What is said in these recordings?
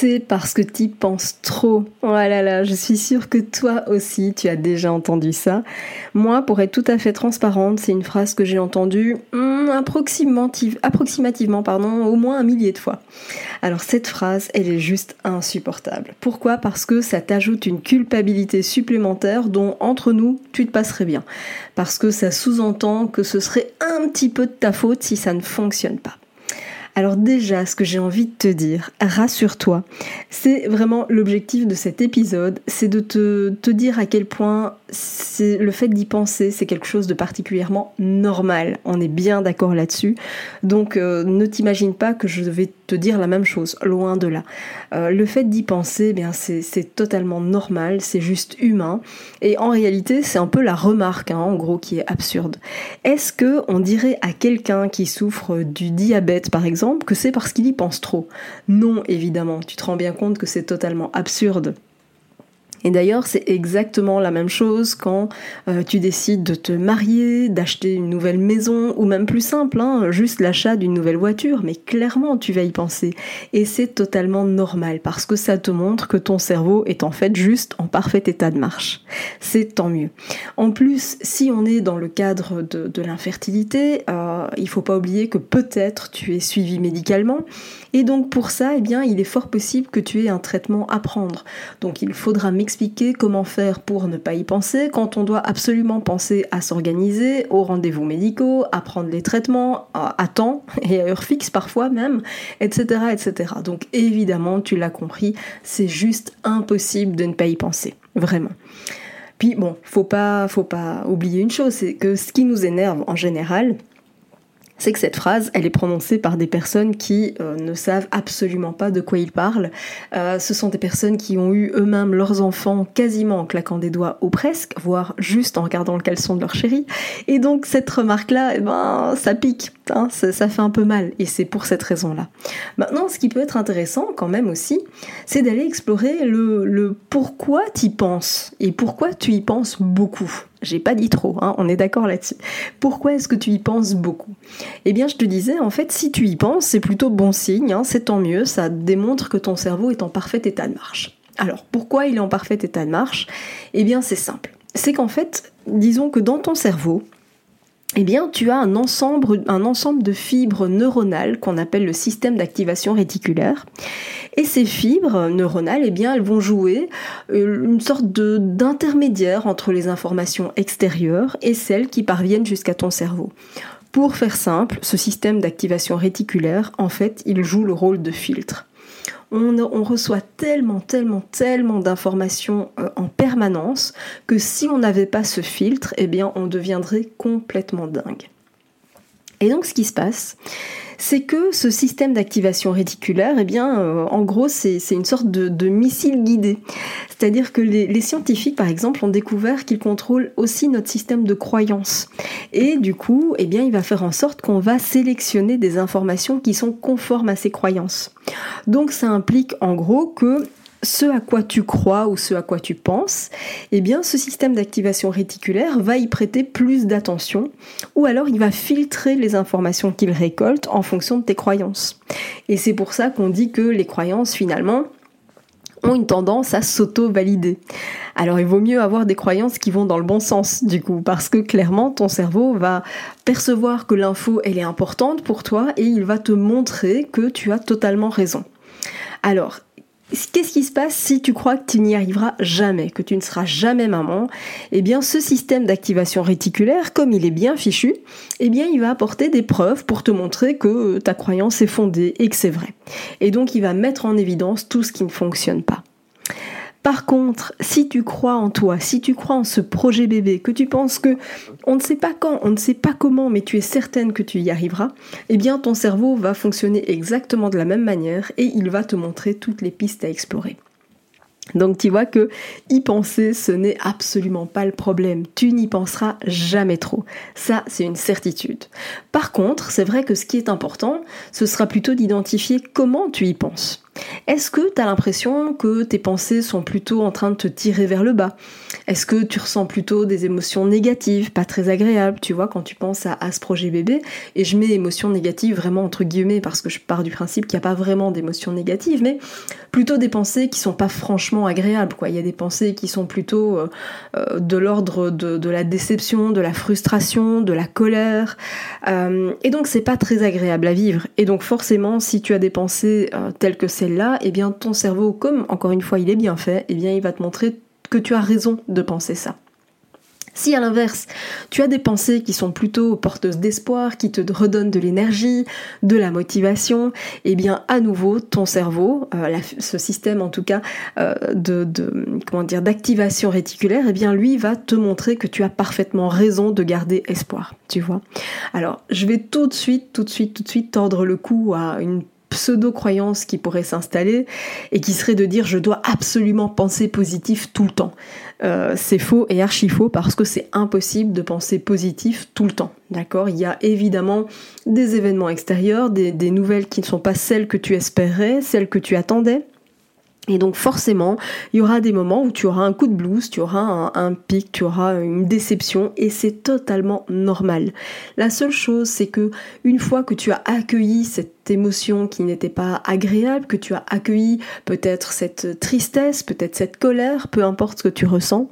C'est parce que tu penses trop. Oh là là, je suis sûre que toi aussi tu as déjà entendu ça. Moi, pour être tout à fait transparente, c'est une phrase que j'ai entendue hmm, approximativement, pardon, au moins un millier de fois. Alors cette phrase, elle est juste insupportable. Pourquoi? Parce que ça t'ajoute une culpabilité supplémentaire dont entre nous, tu te passerais bien. Parce que ça sous-entend que ce serait un petit peu de ta faute si ça ne fonctionne pas. Alors déjà, ce que j'ai envie de te dire, rassure-toi, c'est vraiment l'objectif de cet épisode, c'est de te, dire à quel point le fait d'y penser, c'est quelque chose de particulièrement normal. On est bien d'accord là-dessus. Donc euh, ne t'imagine pas que je vais te dire la même chose, loin de là. Euh, le fait d'y penser, eh bien c'est totalement normal, c'est juste humain. Et en réalité, c'est un peu la remarque, hein, en gros, qui est absurde. Est-ce que on dirait à quelqu'un qui souffre du diabète, par exemple, que c'est parce qu'il y pense trop Non, évidemment. Tu te rends bien compte que c'est totalement absurde. Et d'ailleurs, c'est exactement la même chose quand euh, tu décides de te marier, d'acheter une nouvelle maison, ou même plus simple, hein, juste l'achat d'une nouvelle voiture, mais clairement tu vas y penser. Et c'est totalement normal, parce que ça te montre que ton cerveau est en fait juste en parfait état de marche. C'est tant mieux. En plus, si on est dans le cadre de, l'infertilité, euh, il faut pas oublier que peut-être tu es suivi médicalement, et donc pour ça, eh bien, il est fort possible que tu aies un traitement à prendre. Donc il faudra m'expliquer comment faire pour ne pas y penser quand on doit absolument penser à s'organiser, aux rendez-vous médicaux, à prendre les traitements à temps et à heure fixe parfois même, etc. etc. Donc évidemment, tu l'as compris, c'est juste impossible de ne pas y penser. Vraiment. Puis bon, faut pas, faut pas oublier une chose, c'est que ce qui nous énerve en général, c'est que cette phrase, elle est prononcée par des personnes qui euh, ne savent absolument pas de quoi ils parlent. Euh, ce sont des personnes qui ont eu eux-mêmes leurs enfants quasiment en claquant des doigts ou presque, voire juste en regardant le caleçon de leur chérie. Et donc cette remarque-là, eh ben, ça pique, hein, ça, fait un peu mal. Et c'est pour cette raison-là. Maintenant, ce qui peut être intéressant quand même aussi, c'est d'aller explorer le, le pourquoi tu y penses et pourquoi tu y penses beaucoup. J'ai pas dit trop, hein, on est d'accord là-dessus. Pourquoi est-ce que tu y penses beaucoup? Eh bien, je te disais, en fait, si tu y penses, c'est plutôt bon signe, hein, c'est tant mieux, ça démontre que ton cerveau est en parfait état de marche. Alors, pourquoi il est en parfait état de marche? Eh bien, c'est simple. C'est qu'en fait, disons que dans ton cerveau, eh bien, tu as un ensemble, un ensemble de fibres neuronales qu'on appelle le système d'activation réticulaire. Et ces fibres neuronales, eh bien, elles vont jouer euh, une sorte d'intermédiaire entre les informations extérieures et celles qui parviennent jusqu'à ton cerveau. Pour faire simple, ce système d'activation réticulaire, en fait, il joue le rôle de filtre on, reçoit tellement, tellement, tellement d'informations euh, en permanence que si on n'avait pas ce filtre, eh bien, on deviendrait complètement dingue. Et donc, ce qui se passe, c'est que ce système d'activation réticulaire, eh bien, euh, en gros, c'est une sorte de, missile guidé. C'est-à-dire que les, scientifiques, par exemple, ont découvert qu'il contrôle aussi notre système de croyance. Et du coup, eh bien, il va faire en sorte qu'on va sélectionner des informations qui sont conformes à ces croyances. Donc, ça implique en gros que ce à quoi tu crois ou ce à quoi tu penses, eh bien ce système d'activation réticulaire va y prêter plus d'attention ou alors il va filtrer les informations qu'il récolte en fonction de tes croyances. Et c'est pour ça qu'on dit que les croyances finalement ont une tendance à s'auto-valider. Alors il vaut mieux avoir des croyances qui vont dans le bon sens du coup parce que clairement ton cerveau va percevoir que l'info elle est importante pour toi et il va te montrer que tu as totalement raison. Alors Qu'est-ce qui se passe si tu crois que tu n'y arriveras jamais, que tu ne seras jamais maman? Eh bien, ce système d'activation réticulaire, comme il est bien fichu, eh bien, il va apporter des preuves pour te montrer que ta croyance est fondée et que c'est vrai. Et donc, il va mettre en évidence tout ce qui ne fonctionne pas. Par contre, si tu crois en toi, si tu crois en ce projet bébé, que tu penses que on ne sait pas quand, on ne sait pas comment, mais tu es certaine que tu y arriveras, eh bien ton cerveau va fonctionner exactement de la même manière et il va te montrer toutes les pistes à explorer. Donc tu vois que y penser, ce n'est absolument pas le problème. Tu n'y penseras jamais trop. Ça, c'est une certitude. Par contre, c'est vrai que ce qui est important, ce sera plutôt d'identifier comment tu y penses. Est-ce que tu as l'impression que tes pensées sont plutôt en train de te tirer vers le bas? Est-ce que tu ressens plutôt des émotions négatives, pas très agréables, tu vois, quand tu penses à, ce projet bébé Et je mets émotions négatives vraiment entre guillemets parce que je pars du principe qu'il n'y a pas vraiment d'émotions négatives, mais plutôt des pensées qui sont pas franchement agréables. Il y a des pensées qui sont plutôt euh, euh, de l'ordre de, la déception, de la frustration, de la colère. Euh, et donc c'est pas très agréable à vivre. Et donc forcément, si tu as des pensées telles que et eh bien ton cerveau, comme encore une fois il est bien fait, eh bien il va te montrer que tu as raison de penser ça. Si à l'inverse, tu as des pensées qui sont plutôt porteuses d'espoir, qui te redonnent de l'énergie, de la motivation, eh bien à nouveau ton cerveau, euh, ce système en tout cas euh, de, comment dire d'activation réticulaire, eh bien lui va te montrer que tu as parfaitement raison de garder espoir, tu vois. Alors je vais tout de suite, tout de suite, tout de suite tordre le cou à une pseudo-croyance qui pourrait s'installer et qui serait de dire je dois absolument penser positif tout le temps. Euh, c'est faux et archi faux parce que c'est impossible de penser positif tout le temps. D'accord? Il y a évidemment des événements extérieurs, des, nouvelles qui ne sont pas celles que tu espérais, celles que tu attendais. Et donc forcément, il y aura des moments où tu auras un coup de blues, tu auras un, pic, tu auras une déception et c'est totalement normal. La seule chose, c'est que une fois que tu as accueilli cette émotion qui n'était pas agréable, que tu as accueilli peut-être cette tristesse, peut-être cette colère, peu importe ce que tu ressens,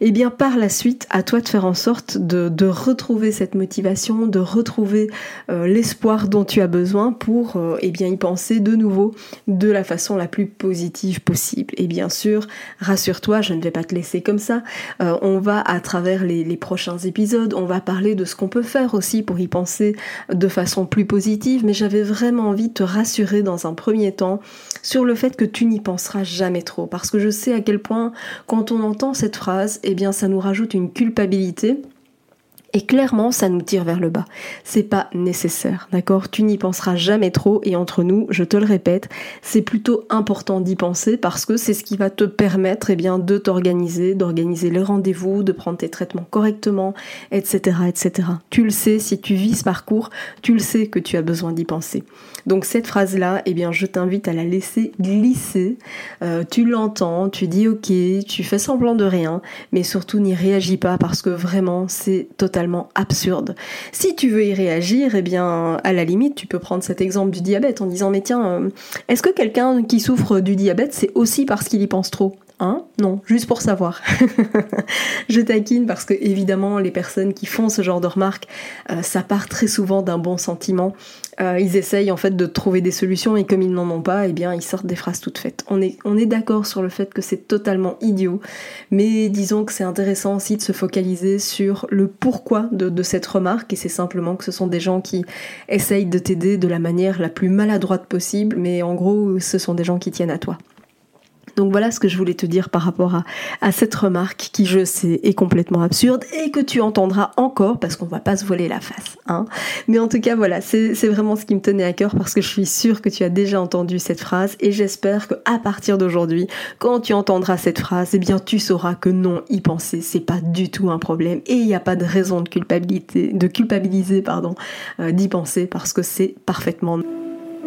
et eh bien par la suite, à toi de faire en sorte de, retrouver cette motivation, de retrouver euh, l'espoir dont tu as besoin pour euh, eh bien y penser de nouveau de la façon la plus positive possible. Et bien sûr, rassure-toi, je ne vais pas te laisser comme ça. Euh, on va, à travers les, les, prochains épisodes, on va parler de ce qu'on peut faire aussi pour y penser de façon plus positive, mais j'avais vraiment envie de te rassurer dans un premier temps sur le fait que tu n'y penseras jamais trop, parce que je sais à quel point, quand on entend cette phrase, eh bien ça nous rajoute une culpabilité et clairement, ça nous tire vers le bas. C'est pas nécessaire, d'accord? Tu n'y penseras jamais trop et entre nous, je te le répète, c'est plutôt important d'y penser parce que c'est ce qui va te permettre eh bien, de t'organiser, d'organiser les rendez-vous, de prendre tes traitements correctement, etc., etc. Tu le sais, si tu vis ce parcours, tu le sais que tu as besoin d'y penser. Donc cette phrase-là, eh bien, je t'invite à la laisser glisser. Euh, tu l'entends, tu dis ok, tu fais semblant de rien, mais surtout n'y réagis pas parce que vraiment, c'est totalement absurde. Si tu veux y réagir, eh bien, à la limite, tu peux prendre cet exemple du diabète en disant, mais tiens, euh, est-ce que quelqu'un qui souffre du diabète, c'est aussi parce qu'il y pense trop? Non, juste pour savoir. je taquine parce que évidemment les personnes qui font ce genre de remarques, euh, ça part très souvent d'un bon sentiment. Euh, ils essayent en fait de trouver des solutions et comme ils n'en ont pas, eh bien ils sortent des phrases toutes faites. On est, on est d'accord sur le fait que c'est totalement idiot, mais disons que c'est intéressant aussi de se focaliser sur le pourquoi de, de cette remarque et c'est simplement que ce sont des gens qui essayent de t'aider de la manière la plus maladroite possible, mais en gros ce sont des gens qui tiennent à toi. Donc voilà ce que je voulais te dire par rapport à, cette remarque qui, je sais, est complètement absurde et que tu entendras encore parce qu'on va pas se voiler la face. Hein. Mais en tout cas, voilà, c'est vraiment ce qui me tenait à cœur parce que je suis sûre que tu as déjà entendu cette phrase et j'espère que à partir d'aujourd'hui, quand tu entendras cette phrase, eh bien tu sauras que non, y penser, c'est pas du tout un problème et il n'y a pas de raison de culpabiliser, pardon, euh, d'y penser parce que c'est parfaitement